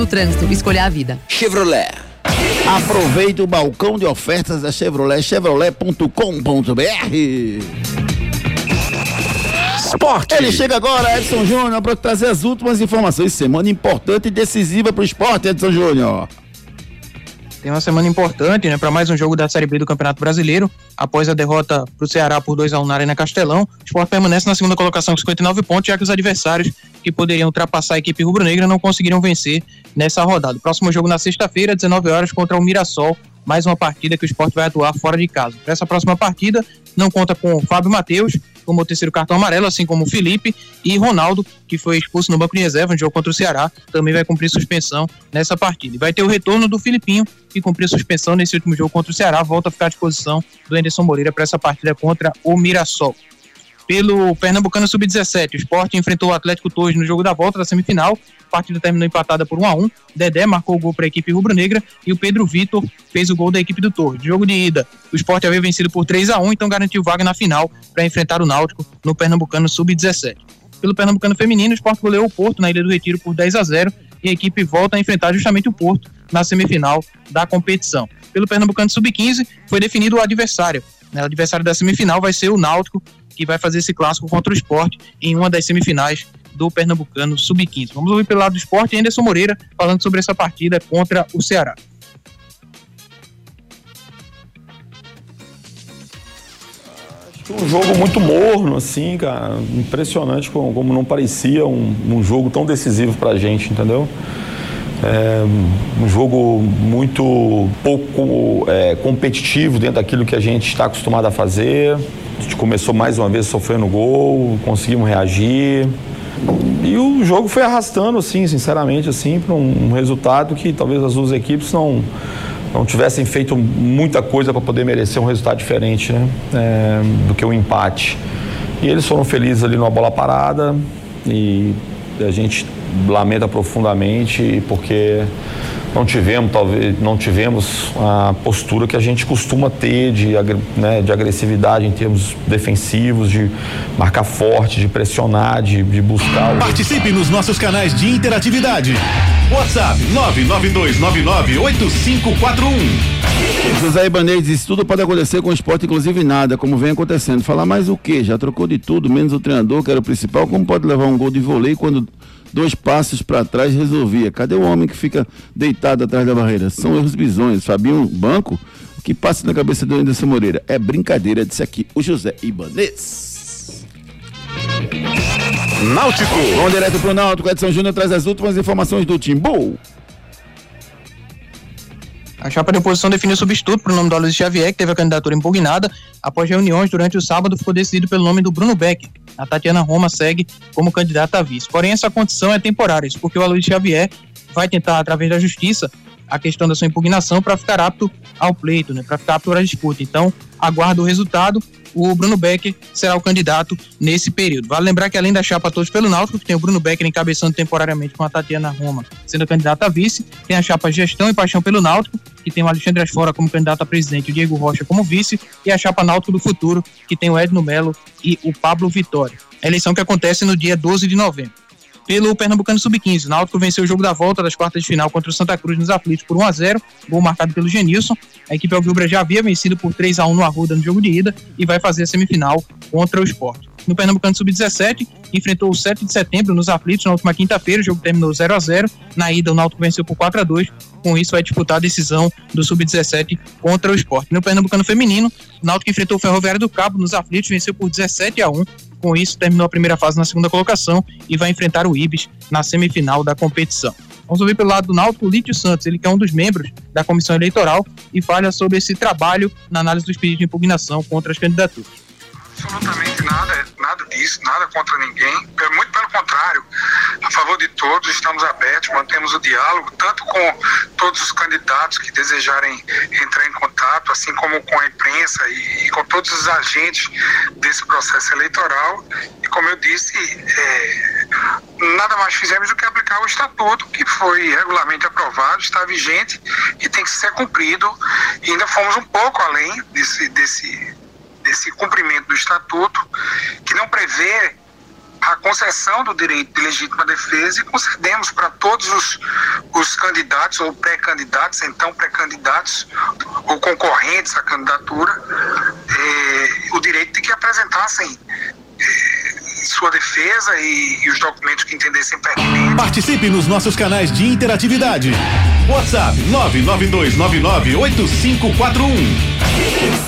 Trânsito, escolha a vida. Chevrolet. Aproveite o balcão de ofertas da Chevrolet, chevrolet.com.br. Esporte. Ele chega agora, Edson Júnior, para trazer as últimas informações. Semana importante e decisiva para o esporte, Edson Júnior. Tem uma semana importante, né, para mais um jogo da Série B do Campeonato Brasileiro. Após a derrota para o Ceará por 2 a 1 na Arena Castelão, o Sport permanece na segunda colocação com 59 pontos, já que os adversários que poderiam ultrapassar a equipe rubro-negra não conseguiram vencer nessa rodada. Próximo jogo na sexta-feira, 19 horas, contra o Mirassol. Mais uma partida que o Sport vai atuar fora de casa. Para essa próxima partida, não conta com o Fábio Matheus, como o terceiro cartão amarelo, assim como o Felipe e Ronaldo, que foi expulso no banco de reserva no jogo contra o Ceará, também vai cumprir suspensão nessa partida. E vai ter o retorno do Filipinho, que cumpriu suspensão nesse último jogo contra o Ceará, volta a ficar à disposição do Anderson Moreira para essa partida contra o Mirassol. Pelo Pernambucano Sub-17, o Sport enfrentou o Atlético Torres no jogo da volta da semifinal. A partida terminou empatada por 1 a 1 Dedé marcou o gol para a equipe rubro-negra e o Pedro Vitor fez o gol da equipe do Torres. Jogo de ida, o Sport havia vencido por 3 a 1 então garantiu vaga na final para enfrentar o Náutico no Pernambucano Sub-17. Pelo Pernambucano Feminino, o Sport goleou o Porto na Ilha do Retiro por 10 a 0 e a equipe volta a enfrentar justamente o Porto na semifinal da competição. Pelo Pernambucano Sub-15, foi definido o adversário. O adversário da semifinal vai ser o Náutico, que vai fazer esse clássico contra o esporte em uma das semifinais do Pernambucano Sub-15. Vamos ouvir pelo lado do esporte Anderson Moreira falando sobre essa partida contra o Ceará. Um jogo muito morno, assim, cara. Impressionante como, como não parecia um, um, jogo tão decisivo pra gente, entendeu? É, um jogo muito pouco é, competitivo dentro daquilo que a gente está acostumado a fazer. A gente começou mais uma vez sofrendo gol, conseguimos reagir. E o jogo foi arrastando, assim, sinceramente, assim, para um, um resultado que talvez as duas equipes não não tivessem feito muita coisa para poder merecer um resultado diferente né? É, do que o um empate. E eles foram felizes ali numa bola parada e a gente lamenta profundamente porque não tivemos talvez não tivemos a postura que a gente costuma ter de, né, de agressividade em termos defensivos, de marcar forte, de pressionar, de, de buscar. O... Participe nos nossos canais de interatividade. WhatsApp 992998541. José Ibanez disse: tudo pode acontecer com o esporte, inclusive nada, como vem acontecendo. Falar mais o quê? Já trocou de tudo, menos o treinador, que era o principal. Como pode levar um gol de vôlei quando dois passos para trás resolvia? Cadê o homem que fica deitado atrás da barreira? São erros bizonhos. Fabinho Banco, o que passa na cabeça do Anderson Moreira? É brincadeira, disse aqui o José Ibanez. Náutico. Vamos direto pro Náutico. Edson Júnior traz as últimas informações do Timbu. A chapa de oposição definiu substituto para o nome do Aloysio Xavier, que teve a candidatura impugnada. Após reuniões durante o sábado, ficou decidido pelo nome do Bruno Beck. A Tatiana Roma segue como candidata a vice. Porém, essa condição é temporária, porque o Aloysio Xavier vai tentar, através da justiça, a questão da sua impugnação para ficar apto ao pleito, né, para ficar apto à disputa. Então, aguardo o resultado. O Bruno Becker será o candidato nesse período. Vale lembrar que além da chapa Todos pelo Náutico, que tem o Bruno Becker encabeçando temporariamente com a Tatiana Roma sendo candidata a vice, tem a chapa Gestão e Paixão pelo Náutico, que tem o Alexandre Asfora como candidato a presidente e o Diego Rocha como vice, e a chapa Náutico do Futuro, que tem o Edno Melo e o Pablo Vitória. A eleição que acontece no dia 12 de novembro pelo Pernambucano Sub-15. O Náutico venceu o jogo da volta das quartas de final contra o Santa Cruz nos aflitos por 1 a 0 gol marcado pelo Genilson. A equipe Alvirubra já havia vencido por 3 a 1 no Arruda no jogo de ida e vai fazer a semifinal contra o Sport. No Pernambucano Sub-17, enfrentou o 7 de setembro nos aflitos na última quinta-feira, o jogo terminou 0 a 0 Na ida, o Náutico venceu por 4 a 2 com isso vai disputar a decisão do Sub-17 contra o Sport. No Pernambucano Feminino, o Náutico enfrentou o Ferroviário do Cabo nos aflitos, venceu por 17 a 1 com isso, terminou a primeira fase na segunda colocação e vai enfrentar o Ibis na semifinal da competição. Vamos ouvir pelo lado do Náutico, Lítio Santos, ele que é um dos membros da comissão eleitoral e fala sobre esse trabalho na análise dos pedidos de impugnação contra as candidaturas absolutamente nada, nada disso, nada contra ninguém. Muito pelo contrário, a favor de todos, estamos abertos, mantemos o diálogo, tanto com todos os candidatos que desejarem entrar em contato, assim como com a imprensa e, e com todos os agentes desse processo eleitoral. E como eu disse, é, nada mais fizemos do que aplicar o estatuto que foi regularmente aprovado, está vigente e tem que ser cumprido. E ainda fomos um pouco além desse, desse desse cumprimento do estatuto, que não prevê a concessão do direito de legítima defesa e concedemos para todos os, os candidatos ou pré-candidatos, então pré-candidatos ou concorrentes à candidatura, eh, o direito de que apresentassem eh, sua defesa e, e, os documentos que entendessem pertinentes. Participe nos nossos canais de interatividade. WhatsApp 992998541.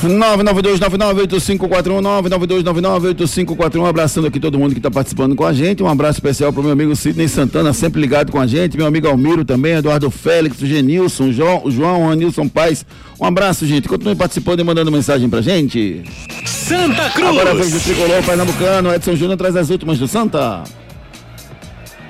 992998541 abraçando aqui todo mundo que está participando com a gente. Um abraço especial para o meu amigo Sidney Santana, sempre ligado com a gente. Meu amigo Almiro também, Eduardo Félix, Genilson, João, João Anilson Paz. Um abraço, gente. Continue participando e mandando mensagem pra gente. Santa Cruz! Agora vem o tricolor pernambucano. Edson Júnior traz as últimas do Santa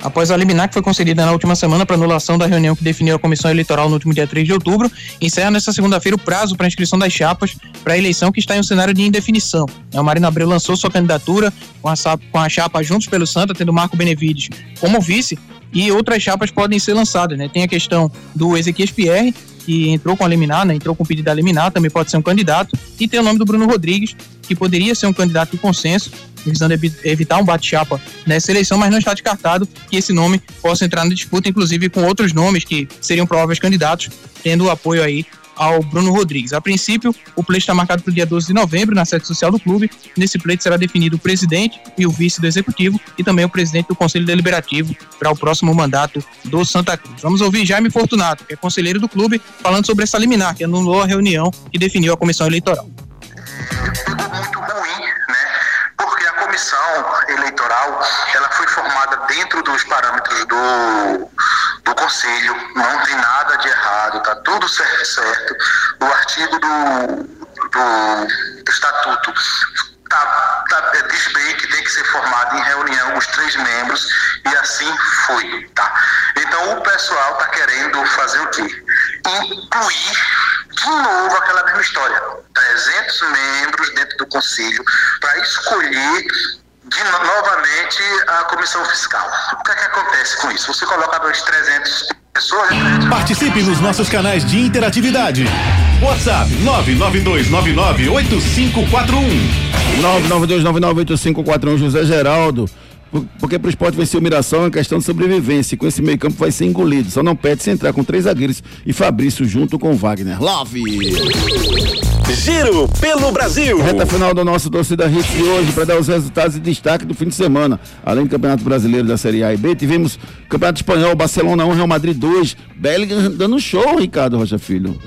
após a liminar que foi concedida na última semana para anulação da reunião que definiu a comissão eleitoral no último dia 3 de outubro, encerra nesta segunda-feira o prazo para inscrição das chapas para a eleição que está em um cenário de indefinição. A Marina Abreu lançou sua candidatura com a chapa Juntos pelo Santa, tendo Marco Benevides como vice, e outras chapas podem ser lançadas, né? Tem a questão do Ezequiel Pierre, que entrou com a liminar, né? Entrou com pedido da liminar, também pode ser um candidato, e tem o nome do Bruno Rodrigues, que poderia ser um candidato de consenso, visando evitar um bate-chapa nessa eleição, mas não está descartado que esse nome possa entrar na disputa, inclusive com outros nomes que seriam prováveis candidatos, tendo o apoio aí ao Bruno Rodrigues. A princípio, o pleito está marcado para o dia 12 de novembro, na sede social do clube. Nesse pleito será definido o presidente e o vice do executivo e também o presidente do Conselho Deliberativo para o próximo mandato do Santa Cruz. Vamos ouvir Jaime Fortunato, que é conselheiro do clube, falando sobre essa liminar, que anulou a reunião que definiu a comissão eleitoral. Comissão eleitoral ela foi formada dentro dos parâmetros do, do conselho, não tem nada de errado, tá tudo certo. certo. O artigo do, do, do estatuto tá, tá, é, diz bem que tem que ser formado em reunião os três membros e assim foi, tá? Então o pessoal tá querendo fazer o quê? Incluir de novo aquela mesma história. 300 membros dentro do conselho para escolher de, novamente a comissão fiscal. O que é que acontece com isso? Você coloca dois 300 pessoas. 300... Participe nos nossos canais de interatividade. WhatsApp 992998541. 992998541 José Geraldo. Porque para o esporte vencer o Mirassol é uma questão de sobrevivência. Com esse meio campo vai ser engolido. Só não pede se entrar com três zagueiros e Fabrício junto com Wagner. Love! Giro pelo Brasil. Reta final do nosso torcida Hits de hoje para dar os resultados e destaque do fim de semana. Além do Campeonato Brasileiro da Série A e B, tivemos Campeonato Espanhol, Barcelona 1, Real Madrid 2. Bellingham dando show, Ricardo Rocha Filho.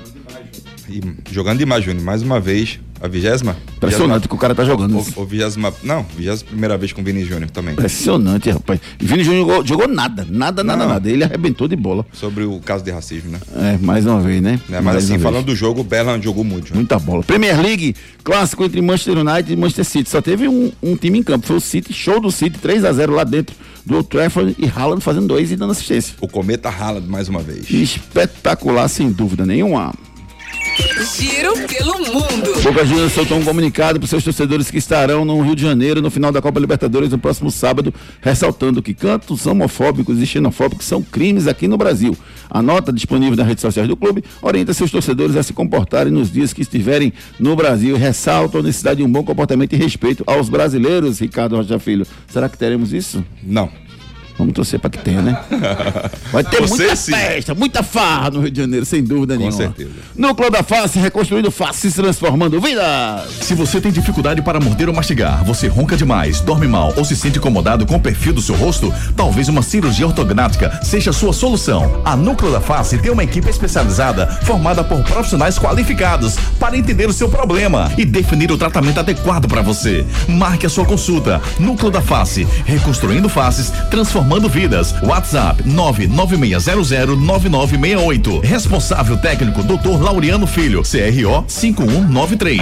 E jogando demais, Júnior. Mais uma vez, a vigésima? Impressionante que o cara tá jogando. O, o vigésima, não, vigésima primeira vez com o Vini Júnior também. Impressionante, rapaz. Vini Júnior jogou, jogou, nada, nada, nada, não. nada. Ele arrebentou de bola. Sobre o caso de racismo, né? É, mais uma vez, né? É, mas mais assim, falando vez. do jogo, o Bellan jogou muito. Muita bola. Premier League, clássico entre Manchester United e Manchester City. Só teve um, um time em campo, foi o City, show do City, 3 a 0 lá dentro do Old Trafford e Haaland fazendo dois e dando assistência. O Cometa Haaland mais uma vez. Espetacular, sem dúvida nenhuma. Giro pelo mundo. Boca Juniors soltou um comunicado para seus torcedores que estarão no Rio de Janeiro no final da Copa Libertadores no próximo sábado, ressaltando que cantos homofóbicos e xenofóbicos são crimes aqui no Brasil. A nota disponível nas redes sociais do clube orienta seus torcedores a se comportarem nos dias que estiverem no Brasil e ressalta a necessidade de um bom comportamento e respeito aos brasileiros, Ricardo Rocha Filho. Será que teremos isso? Não. Vamos torcer para que tenha, né? [laughs] Vai ter Você muita sim. festa, muita farra no Rio de Janeiro, sem dúvida Com nenhuma. Com certeza. Núcleo da Face, reconstruindo faces, transformando vidas. Se você tem dificuldade para morder ou mastigar, você ronca demais, dorme mal ou se sente incomodado com o perfil do seu rosto, talvez uma cirurgia ortognática seja a sua solução. A Núcleo da Face tem uma equipe especializada formada por profissionais qualificados para entender o seu problema e definir o tratamento adequado para você. Marque a sua consulta. Núcleo da Face, reconstruindo faces, transformando transformando vidas. WhatsApp 996009968. Responsável técnico Dr. Laureano Filho, CRO 5193.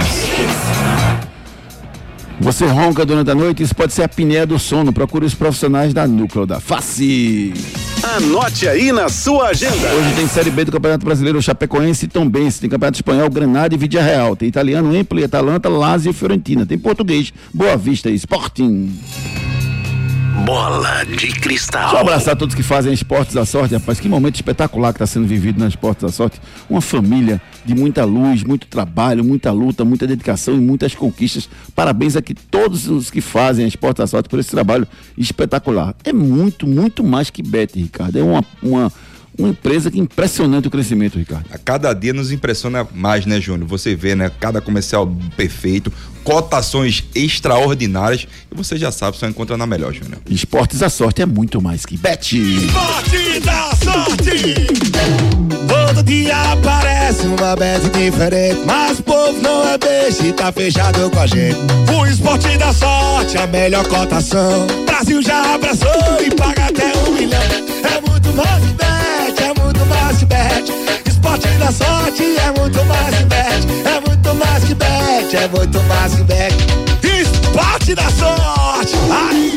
Você ronca durante a noite, isso pode ser a apneia do sono. Procure os profissionais da Núcleo da Face. Anote aí na sua agenda. Hoje tem Série B do Campeonato Brasileiro, Chapecoense e Tombense. Tem Campeonato Espanhol, Granada e Vidia Real. Tem Italiano, Empoli, Atalanta, Lazio e Fiorentina. Tem Português, Boa Vista e Sporting. Bola de cristal. Só abraçar todos que fazem esportes da sorte, rapaz. Que momento espetacular que está sendo vivido nas esportes da sorte. Uma família de muita luz, muito trabalho, muita luta, muita dedicação e muitas conquistas. Parabéns aqui todos os que fazem esportes da sorte por esse trabalho espetacular. É muito, muito mais que bet, Ricardo. É uma, uma uma empresa que impressionante o crescimento, Ricardo. A cada dia nos impressiona mais, né, Júnior? Você vê, né? Cada comercial perfeito, cotações extraordinárias e você já sabe, só encontra na melhor, Júnior. Esportes da sorte é muito mais que bet. Esporte da sorte. Todo dia aparece uma bet diferente, mas o povo não é beijo e tá fechado com a gente. O esporte da sorte, a melhor cotação. Brasil já abraçou e paga até um milhão. É muito mais que bet, é mais que bet. Esporte da sorte é muito mais que bet, é muito mais que bet, é muito mais que bet. Esporte da sorte. Ai.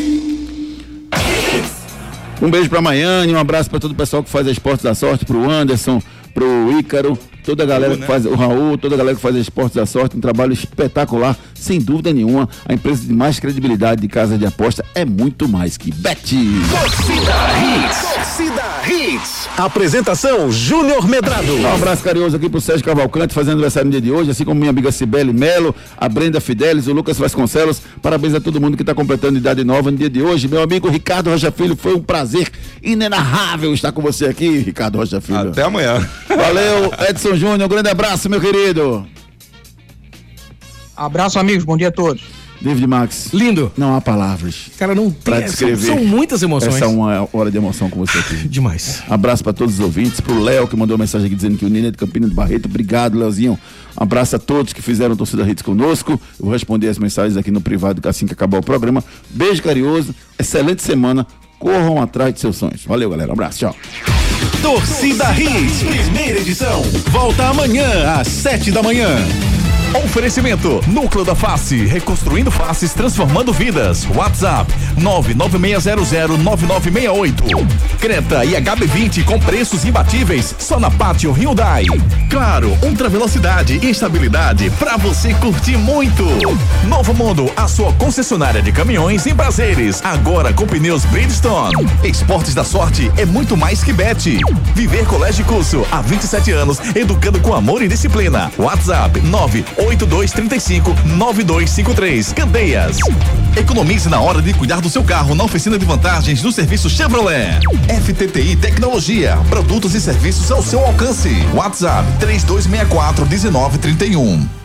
Um beijo pra Maiane, um abraço pra todo o pessoal que faz esportes da sorte, pro Anderson, pro Ícaro, toda a galera que faz, o Raul, toda a galera que faz esportes da sorte, um trabalho espetacular, sem dúvida nenhuma. A empresa de mais credibilidade de casa de aposta é muito mais que Bet. Torcida Hits. Hits. Apresentação Júnior Medrado. Um abraço carinhoso aqui pro Sérgio Cavalcante, fazendo aniversário no dia de hoje, assim como minha amiga Cibele Melo, a Brenda Fidelis, o Lucas Vasconcelos. Parabéns a todo mundo que está completando idade nova no dia de hoje. Meu amigo Ricardo Rocha Filho, foi um prazer inenarrável estar com você aqui, Ricardo Rocha Filho. Até amanhã. Valeu, Edson Júnior, um grande abraço, meu querido. Abraço, amigos. Bom dia a todos. David Max. Lindo. Não há palavras. Cara, não Pra tem. São, descrever. são muitas emoções. Essa é uma hora de emoção com você aqui. [laughs] Demais. Abraço para todos os ouvintes, pro Léo que mandou uma mensagem aqui dizendo que o Nino é de Campina do Barreto. Obrigado, Léozinho. Um abraço a todos que fizeram torcida Hits conosco. Eu vou responder as mensagens aqui no privado assim que acabar o programa. Beijo carinhoso, excelente semana. Corram atrás de seus sonhos. Valeu, galera. Um abraço, tchau. Torcida Hits, primeira edição. Volta amanhã às sete da manhã. Oferecimento Núcleo da Face, reconstruindo faces, transformando vidas. WhatsApp 996009968. Creta e HB20 com preços imbatíveis só na Pátio Hyundai. Claro, ultra velocidade e estabilidade para você curtir muito. Novo Mundo, a sua concessionária de caminhões em prazeres, agora com pneus Bridgestone. Esportes da Sorte é muito mais que bet. Viver Colégio e Curso há 27 anos, educando com amor e disciplina. WhatsApp 98235 9253. Candeias. Economize na hora de cuidar do seu carro na oficina de vantagens do serviço Chevrolet. FTTI Tecnologia, produtos e serviços ao seu alcance. WhatsApp 3264 1931.